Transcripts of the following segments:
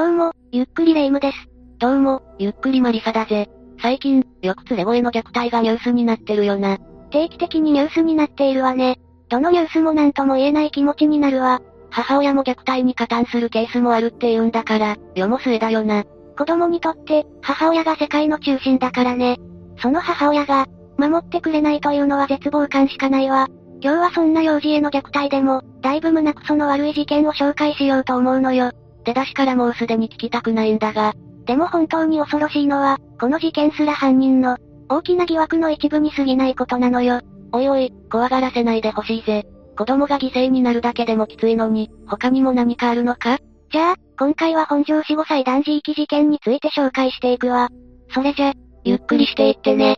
どうも、ゆっくりレ夢ムです。どうも、ゆっくりマリサだぜ。最近、よく連れ子への虐待がニュースになってるよな。定期的にニュースになっているわね。どのニュースも何とも言えない気持ちになるわ。母親も虐待に加担するケースもあるって言うんだから、世も末だよな。子供にとって、母親が世界の中心だからね。その母親が、守ってくれないというのは絶望感しかないわ。今日はそんな幼児への虐待でも、だいぶ胸くその悪い事件を紹介しようと思うのよ。出だしからもうすでに聞きたくないんだが。でも本当に恐ろしいのは、この事件すら犯人の、大きな疑惑の一部に過ぎないことなのよ。おいおい、怖がらせないでほしいぜ。子供が犠牲になるだけでもきついのに、他にも何かあるのか？じゃあ、今回は本庄死5歳男児遺棄事件について紹介していくわ。それじゃ、ゆっくりしていってね。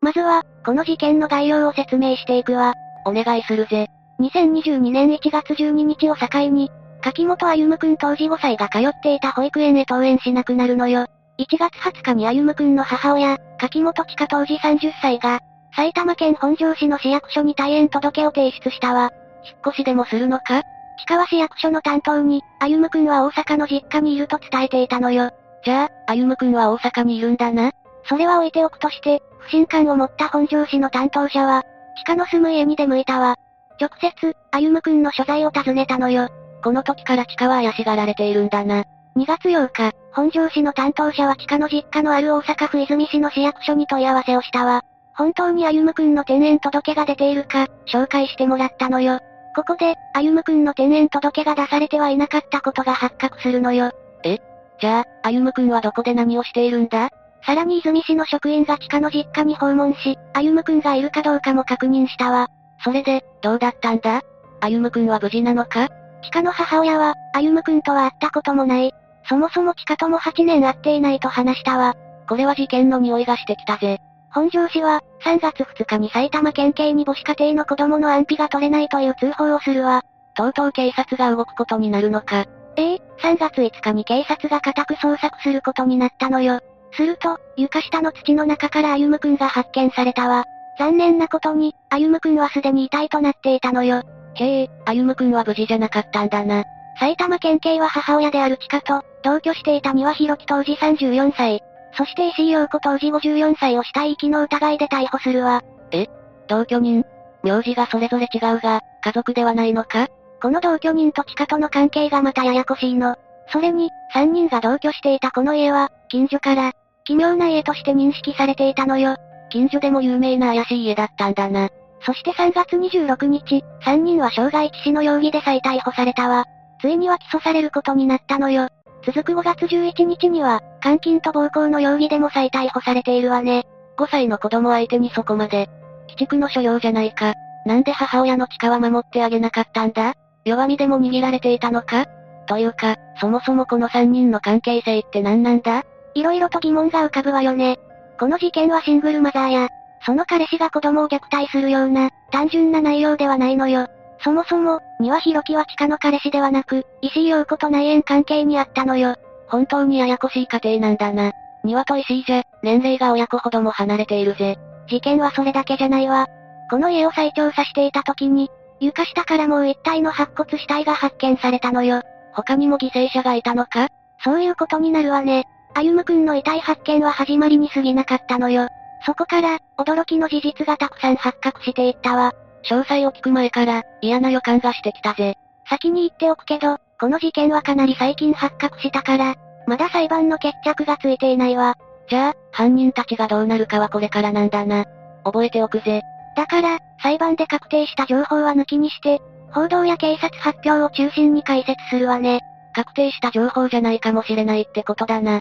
まずは、この事件の概要を説明していくわ。お願いするぜ。2022年1月12日を境に、柿本歩夢くん当時5歳が通っていた保育園へ登園しなくなるのよ。1月20日に歩夢くんの母親、柿本千佳当時30歳が、埼玉県本庄市の市役所に退園届を提出したわ。引っ越しでもするのか？千川市役所の担当に、歩夢くんは大阪の実家にいると伝えていたのよ。じゃあ、歩夢くんは大阪にいるんだな。それは置いておくとして、不信感を持った本庄市の担当者は、地下の住む家に出向いたわ。直接、歩夢くんの所在を尋ねたのよ。この時から地下は怪しがられているんだな。2月8日、本庄市の担当者は地下の実家のある大阪府泉市の市役所に問い合わせをしたわ。本当に歩夢くんの転園届が出ているか、紹介してもらったのよ。ここで、歩夢くんの転園届が出されてはいなかったことが発覚するのよ。え？じゃあ、歩夢くんはどこで何をしているんだ？さらに泉市の職員が地下の実家に訪問し、歩夢くんがいるかどうかも確認したわ。それで、どうだったんだ？歩夢くんは無事なのか？地下の母親は、歩夢くんとは会ったこともない。そもそも地下とも8年会っていないと話したわ。これは事件の匂いがしてきたぜ。本庄市は、3月2日に埼玉県警に母子家庭の子供の安否が取れないという通報をするわ。とうとう警察が動くことになるのか。ええ3月5日に警察が家宅捜索することになったのよ。すると、床下の土の中から歩夢くんが発見されたわ。残念なことに、歩夢くんはすでに遺体となっていたのよ。へえ、歩夢くんは無事じゃなかったんだな。埼玉県警は母親であるチカと、同居していた庭弘樹当時34歳。そして石井陽子当時54歳を死体遺棄の疑いで逮捕するわ。え同居人？名字がそれぞれ違うが、家族ではないのか？この同居人とチカとの関係がまたややこしいの。それに、3人が同居していたこの家は、近所から、奇妙な家として認識されていたのよ。近所でも有名な怪しい家だったんだな。そして3月26日、3人は傷害致死の容疑で再逮捕されたわ。ついには起訴されることになったのよ。続く5月11日には、監禁と暴行の容疑でも再逮捕されているわね。5歳の子供相手にそこまで。鬼畜の所用じゃないか。なんで母親の地下は守ってあげなかったんだ？弱みでも握られていたのか？というか、そもそもこの3人の関係性って何なんだ？色々と疑問が浮かぶわよね。この事件はシングルマザーや、その彼氏が子供を虐待するような、単純な内容ではないのよ。そもそも、庭弘樹は地下の彼氏ではなく、石井陽子と内縁関係にあったのよ。本当にややこしい家庭なんだな。庭と石井じゃ、年齢が親子ほども離れているぜ。事件はそれだけじゃないわ。この家を再調査していた時に、床下からもう一体の白骨死体が発見されたのよ。他にも犠牲者がいたのか？そういうことになるわね。歩夢くんの遺体発見は始まりに過ぎなかったのよ。そこから、驚きの事実がたくさん発覚していったわ。詳細を聞く前から、嫌な予感がしてきたぜ。先に言っておくけど、この事件はかなり最近発覚したから、まだ裁判の決着がついていないわ。じゃあ、犯人たちがどうなるかはこれからなんだな。覚えておくぜ。だから、裁判で確定した情報は抜きにして、報道や警察発表を中心に解説するわね。確定した情報じゃないかもしれないってことだな。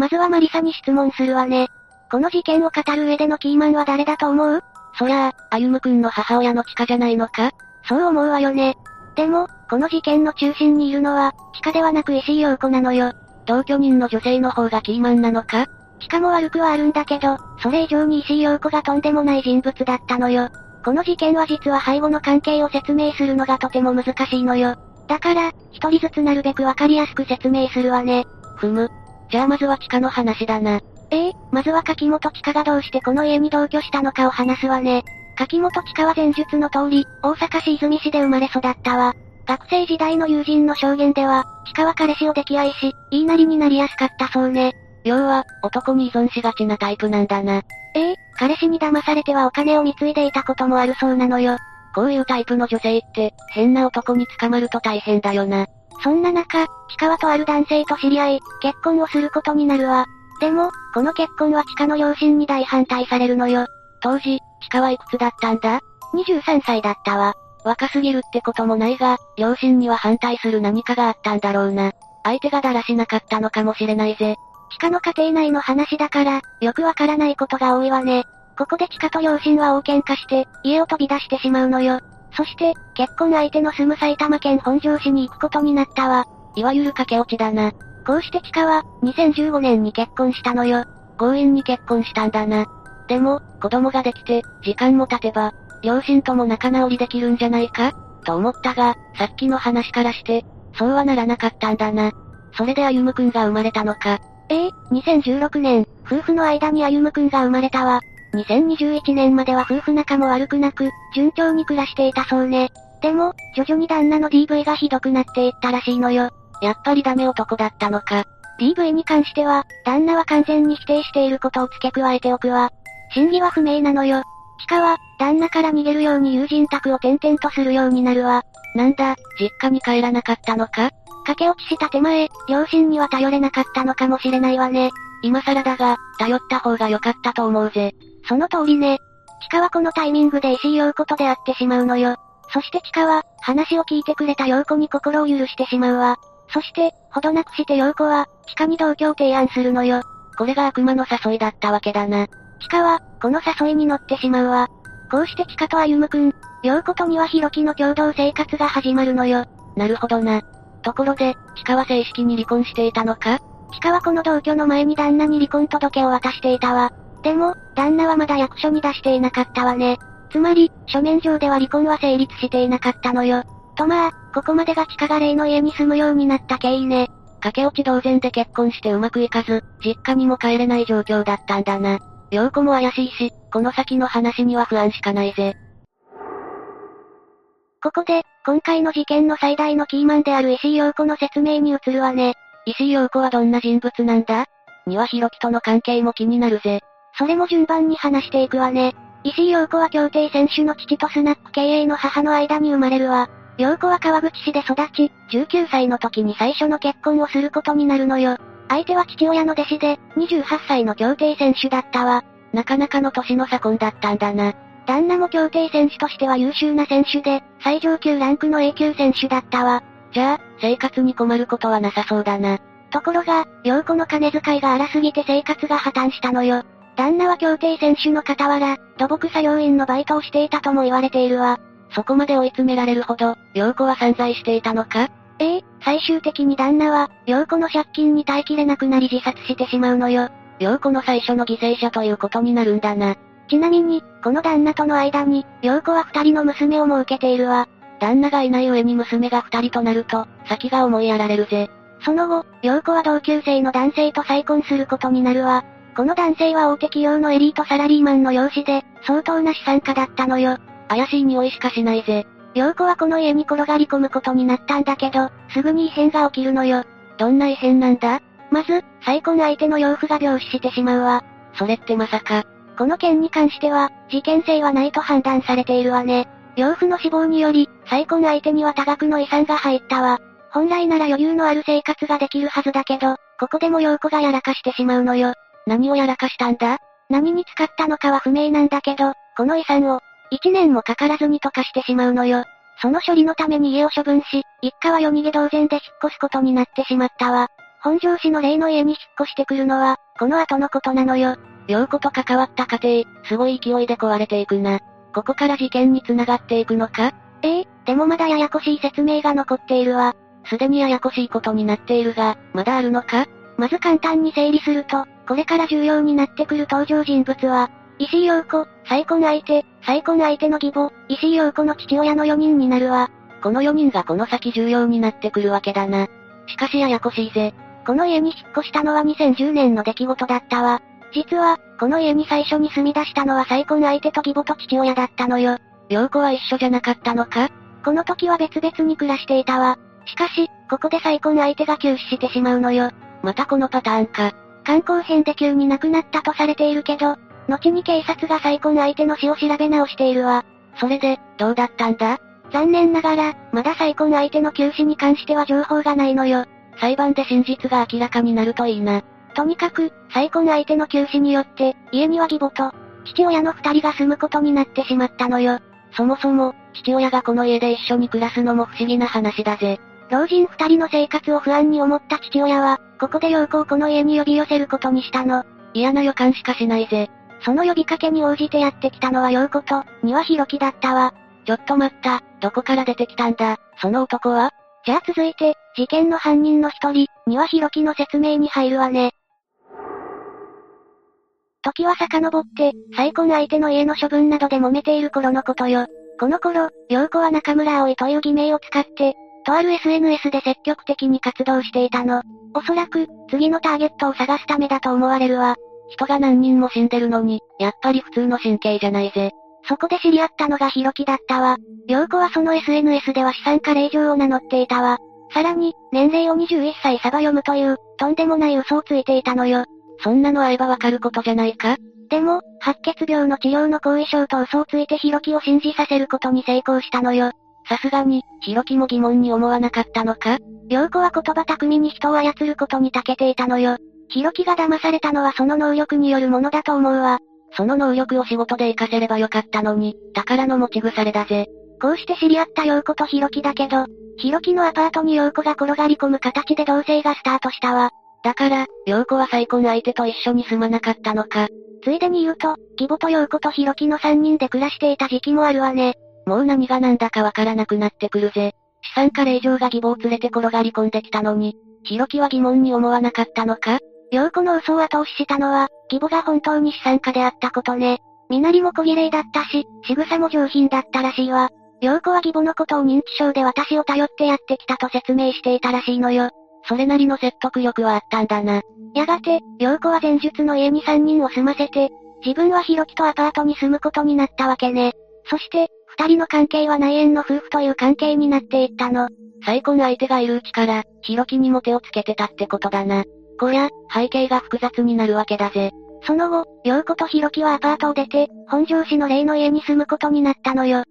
まずはマリサに質問するわね。この事件を語る上でのキーマンは誰だと思う？そりゃあ、歩夢くんの母親の地下じゃないのか？そう思うわよね。でも、この事件の中心にいるのは、地下ではなく石井陽子なのよ。同居人の女性の方がキーマンなのか？地下も悪くはあるんだけど、それ以上に石井陽子がとんでもない人物だったのよ。この事件は実は背後の関係を説明するのがとても難しいのよ。だから、一人ずつなるべくわかりやすく説明するわね。ふむ。じゃあまずは地下の話だな。え？えまずは柿本地下がどうしてこの家に同居したのかを話すわね。柿本地下は前述の通り、大阪市泉市で生まれ育ったわ。学生時代の友人の証言では、地下は彼氏を溺愛し、言いなりになりやすかったそうね。要は、男に依存しがちなタイプなんだな。ええ？彼氏に騙されてはお金を貢いでいたこともあるそうなのよ。こういうタイプの女性って、変な男に捕まると大変だよな。そんな中、チカはとある男性と知り合い、結婚をすることになるわ。でも、この結婚はチカの両親に大反対されるのよ。当時、チカはいくつだったんだ ?23 歳だったわ。若すぎるってこともないが、両親には反対する何かがあったんだろうな。相手がだらしなかったのかもしれないぜ。地下の家庭内の話だから、よくわからないことが多いわね。ここで地下と両親は大喧嘩して、家を飛び出してしまうのよ。そして、結婚相手の住む埼玉県本庄市に行くことになったわ。いわゆる駆け落ちだな。こうして地下は、2015年に結婚したのよ。強引に結婚したんだな。でも、子供ができて、時間も経てば、両親とも仲直りできるんじゃないか？と思ったが、さっきの話からして、そうはならなかったんだな。それで歩夢くんが生まれたのか。ええ2016年、夫婦の間に歩夢くんが生まれたわ。2021年までは夫婦仲も悪くなく、順調に暮らしていたそうね。でも、徐々に旦那の DV がひどくなっていったらしいのよ。やっぱりダメ男だったのか。DV に関しては、旦那は完全に否定していることを付け加えておくわ。真偽は不明なのよ。地下は、旦那から逃げるように友人宅を転々とするようになるわ。なんだ、実家に帰らなかったのか？駆け落ちした手前、両親には頼れなかったのかもしれないわね。今更だが、頼った方が良かったと思うぜ。その通りね。地下はこのタイミングで石井陽子と出会ってしまうのよ。そして地下は、話を聞いてくれた陽子に心を許してしまうわ。そして、ほどなくして陽子は、地下に同居を提案するのよ。これが悪魔の誘いだったわけだな。地下は、この誘いに乗ってしまうわ。こうして地下と歩夢くん、陽子とにはひろきの共同生活が始まるのよ。なるほどな。ところで、地下は正式に離婚していたのか？地下はこの同居の前に旦那に離婚届を渡していたわ。でも、旦那はまだ役所に出していなかったわね。つまり、書面上では離婚は成立していなかったのよ。とまあ、ここまでが地下が霊の家に住むようになった経緯ね。駆け落ち同然で結婚してうまくいかず、実家にも帰れない状況だったんだな。陽子も怪しいし、この先の話には不安しかないぜ。ここで、今回の事件の最大のキーマンである石井陽子の説明に移るわね。石井陽子はどんな人物なんだ？庭弘樹との関係も気になるぜ。それも順番に話していくわね。石井陽子は競艇選手の父とスナック経営の母の間に生まれるわ。陽子は川口市で育ち、19歳の時に最初の結婚をすることになるのよ。相手は父親の弟子で、28歳の競艇選手だったわ。なかなかの年の差婚だったんだな。旦那も競艇選手としては優秀な選手で、最上級ランクの A 級選手だったわ。じゃあ、生活に困ることはなさそうだな。ところが、陽子の金遣いが荒すぎて生活が破綻したのよ。旦那は競艇選手の傍ら、土木作業員のバイトをしていたとも言われているわ。そこまで追い詰められるほど、陽子は散財していたのか？ええ、最終的に旦那は、陽子の借金に耐えきれなくなり自殺してしまうのよ。陽子の最初の犠牲者ということになるんだな。ちなみに、この旦那との間に、陽子は二人の娘をも受けているわ。旦那がいない上に娘が二人となると、先が思いやられるぜ。その後、陽子は同級生の男性と再婚することになるわ。この男性は大手企業のエリートサラリーマンの養子で、相当な資産家だったのよ。怪しい匂いしかしないぜ。陽子はこの家に転がり込むことになったんだけど、すぐに異変が起きるのよ。どんな異変なんだ？まず、再婚相手の養父が病死してしまうわ。それってまさか。この件に関しては、事件性はないと判断されているわね。養父の死亡により、再婚相手には多額の遺産が入ったわ。本来なら余裕のある生活ができるはずだけど、ここでも陽子がやらかしてしまうのよ。何をやらかしたんだ？何に使ったのかは不明なんだけど、この遺産を、一年もかからずに溶かしてしまうのよ。その処理のために家を処分し、一家は夜逃げ同然で引っ越すことになってしまったわ。本庄市の例の家に引っ越してくるのは、この後のことなのよ。陽子と関わった家庭、すごい勢いで壊れていくな。ここから事件に繋がっていくのか？ええでもまだややこしい説明が残っているわ。すでにややこしいことになっているが、まだあるのか？まず簡単に整理すると、これから重要になってくる登場人物は、石井陽子、再婚相手、再婚相手の義母、石井陽子の父親の4人になるわ。この4人がこの先重要になってくるわけだな。しかしややこしいぜ。この家に引っ越したのは2010年の出来事だったわ。実は、この家に最初に住み出したのは再婚相手と義母と父親だったのよ。陽子は一緒じゃなかったのかこの時は別々に暮らしていたわ。しかし、ここで再婚相手が急死してしまうのよ。またこのパターンか？観光編で急に亡くなったとされているけど、後に警察が再婚相手の死を調べ直しているわ。それで、どうだったんだ？残念ながら、まだ再婚相手の急死に関しては情報がないのよ。裁判で真実が明らかになるといいな。とにかく、再婚相手の急死によって、家には義母と、父親の二人が住むことになってしまったのよ。そもそも、父親がこの家で一緒に暮らすのも不思議な話だぜ。老人二人の生活を不安に思った父親は、ここで陽子をこの家に呼び寄せることにしたの。嫌な予感しかしないぜ。その呼びかけに応じてやってきたのは陽子と、庭弘樹だったわ。ちょっと待った、どこから出てきたんだ、その男は？じゃあ続いて、事件の犯人の一人、庭弘樹の説明に入るわね。時は遡って、再婚相手の家の処分などで揉めている頃のことよ。この頃、陽子は中村葵という偽名を使って、とある SNS で積極的に活動していたの。おそらく、次のターゲットを探すためだと思われるわ。人が何人も死んでるのに、やっぱり普通の神経じゃないぜ。そこで知り合ったのがヒロキだったわ。陽子はその SNS では資産家令嬢を名乗っていたわ。さらに、年齢を21歳サバ読むという、とんでもない嘘をついていたのよ。そんなの会えばわかることじゃないか？でも、白血病の治療の後遺症と嘘をついてヒロキを信じさせることに成功したのよ。さすがに、ヒロキも疑問に思わなかったのか？陽子は言葉巧みに人を操ることに長けていたのよ。ヒロキが騙されたのはその能力によるものだと思うわ。その能力を仕事で活かせればよかったのに、宝の持ち腐れだぜ。こうして知り合った陽子とヒロキだけど、ヒロキのアパートに陽子が転がり込む形で同棲がスタートしたわ。だから、陽子は再婚相手と一緒に住まなかったのか。ついでに言うと、義母と陽子とヒロキの3人で暮らしていた時期もあるわね。もう何が何だかわからなくなってくるぜ。資産家令嬢が義母を連れて転がり込んできたのに、ヒロキは疑問に思わなかったのか？陽子の嘘を後押ししたのは、義母が本当に資産家であったことね。身なりも小綺麗だったし、仕草も上品だったらしいわ。陽子は義母のことを認知症で私を頼ってやってきたと説明していたらしいのよ。それなりの説得力はあったんだな。やがて、陽子は前述の家に3人を住ませて、自分はヒロキとアパートに住むことになったわけね。そして、二人の関係は内縁の夫婦という関係になっていったの。再婚相手がいるうちから、ヒロキにも手をつけてたってことだな。こりゃ、背景が複雑になるわけだぜ。その後、陽子とヒロキはアパートを出て、本庄市の例の家に住むことになったのよ。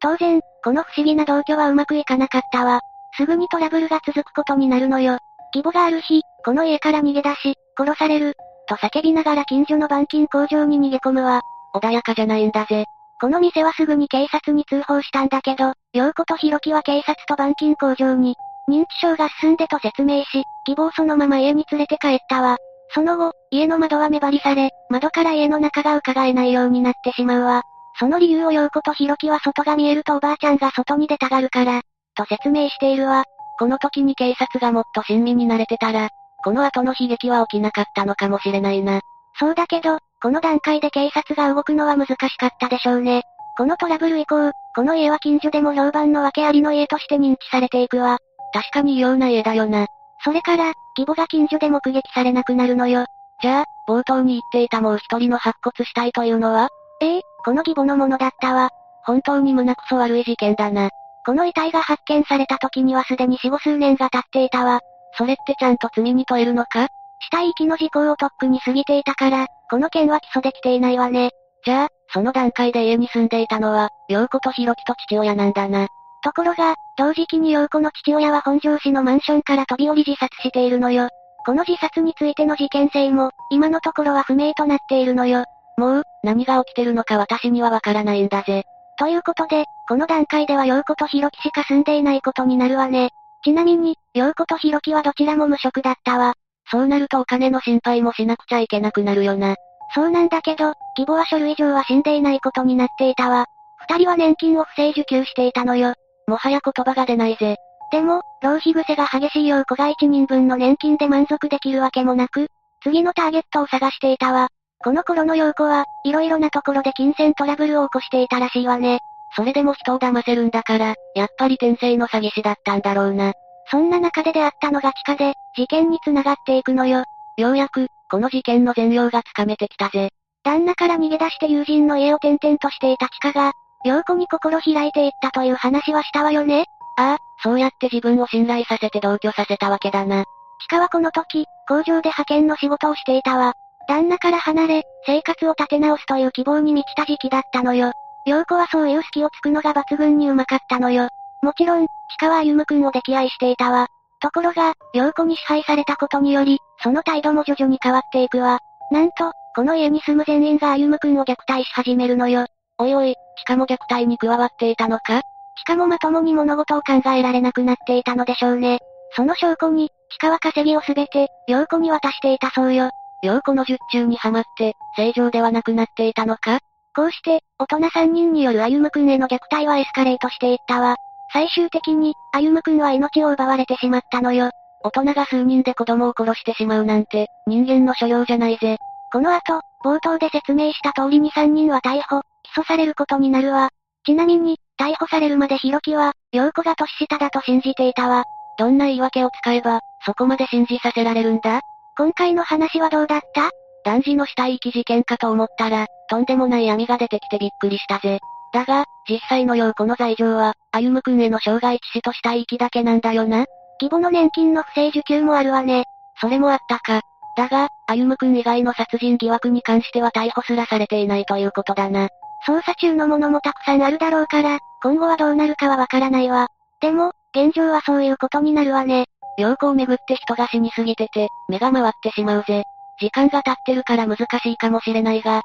当然、この不思議な同居はうまくいかなかったわ。すぐにトラブルが続くことになるのよ。義母がある日、この家から逃げ出し、殺される、と叫びながら近所の板金工場に逃げ込むわ。穏やかじゃないんだぜ。この店はすぐに警察に通報したんだけど、陽子とヒロキは警察と板金工場に、認知症が進んでと説明し、希望そのまま家に連れて帰ったわ。その後、家の窓は目張りされ、窓から家の中が伺えないようになってしまうわ。その理由を陽子とヒロキは外が見えるとおばあちゃんが外に出たがるから、と説明しているわ。この時に警察がもっと親身になれてたら、この後の悲劇は起きなかったのかもしれないな。そうだけど、この段階で警察が動くのは難しかったでしょうね。このトラブル以降、この家は近所でも評判の訳ありの家として認知されていくわ。確かに異様な家だよな。それから、義母が近所で目撃されなくなるのよ。じゃあ、冒頭に言っていたもう一人の白骨死体というのは？ええこの義母のものだったわ。本当に胸くそ悪い事件だな。この遺体が発見された時にはすでに死後数年が経っていたわ。それってちゃんと罪に問えるのか？死体遺棄の時効をとっくに過ぎていたから、この件は起訴できていないわね。じゃあ、その段階で家に住んでいたのは、陽子とひろきと父親なんだな。ところが、同時期に陽子の父親は本庄市のマンションから飛び降り自殺しているのよ。この自殺についての事件性も、今のところは不明となっているのよ。もう、何が起きてるのか私にはわからないんだぜ。ということで、この段階では陽子とひろきしか住んでいないことになるわね。ちなみに、陽子とひろきはどちらも無職だったわ。そうなるとお金の心配もしなくちゃいけなくなるよな。そうなんだけど、義母は書類上は死んでいないことになっていたわ。二人は年金を不正受給していたのよ。もはや言葉が出ないぜ。でも、浪費癖が激しいよう子が一人分の年金で満足できるわけもなく、次のターゲットを探していたわ。この頃の陽子は、色々なところで金銭トラブルを起こしていたらしいわね。それでも人を騙せるんだから、やっぱり転生の詐欺師だったんだろうな。そんな中で出会ったのが地下で、事件に繋がっていくのよ。ようやく、この事件の全容がつかめてきたぜ。旦那から逃げ出して友人の家を転々としていた地下が、陽子に心開いていったという話はしたわよねああ、そうやって自分を信頼させて同居させたわけだな。チカはこの時、工場で派遣の仕事をしていたわ。旦那から離れ、生活を立て直すという希望に満ちた時期だったのよ。陽子はそういう隙をつくのが抜群にうまかったのよ。もちろん、チカは歩夢くんを溺愛していたわ。ところが、陽子に支配されたことにより、その態度も徐々に変わっていくわ。なんと、この家に住む全員が歩夢くんを虐待し始めるのよ。おいおい、しかも虐待に加わっていたのか？しかもまともに物事を考えられなくなっていたのでしょうね。その証拠に、地下は稼ぎをすべて、陽子に渡していたそうよ。陽子の術中にはまって、正常ではなくなっていたのか？こうして、大人3人による歩夢くんへの虐待はエスカレートしていったわ。最終的に、歩夢くんは命を奪われてしまったのよ。大人が数人で子供を殺してしまうなんて、人間の所領じゃないぜ。この後、冒頭で説明した通りに3人は逮捕、起訴されることになるわ。ちなみに、逮捕されるまでヒロキは、陽子が年下だと信じていたわ。どんな言い訳を使えば、そこまで信じさせられるんだ？今回の話はどうだった？男児の死体遺棄事件かと思ったら、とんでもない闇が出てきてびっくりしたぜ。だが、実際の陽子の罪状は、歩夢くんへの傷害致死と死体遺棄だけなんだよな。義母の年金の不正受給もあるわね。それもあったか。だが、歩夢くん以外の殺人疑惑に関しては逮捕すらされていないということだな。捜査中のものもたくさんあるだろうから、今後はどうなるかはわからないわ。でも、現状はそういうことになるわね。陽子をめぐって人が死にすぎてて、目が回ってしまうぜ。時間が経ってるから難しいかもしれないが、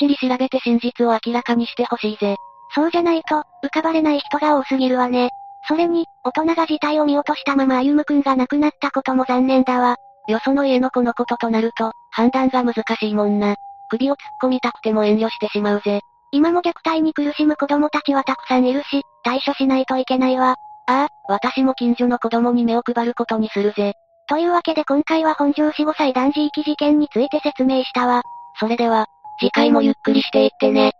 きっちり調べて真実を明らかにしてほしいぜ。そうじゃないと、浮かばれない人が多すぎるわね。それに、大人が事態を見落としたまま歩夢くんが亡くなったことも残念だわ。よその家の子のこととなると、判断が難しいもんな。首を突っ込みたくても遠慮してしまうぜ。今も虐待に苦しむ子供たちはたくさんいるし、対処しないといけないわ。ああ、私も近所の子供に目を配ることにするぜ。というわけで今回は本庄死5歳男児遺棄事件について説明したわ。それでは、次回もゆっくりしていってね。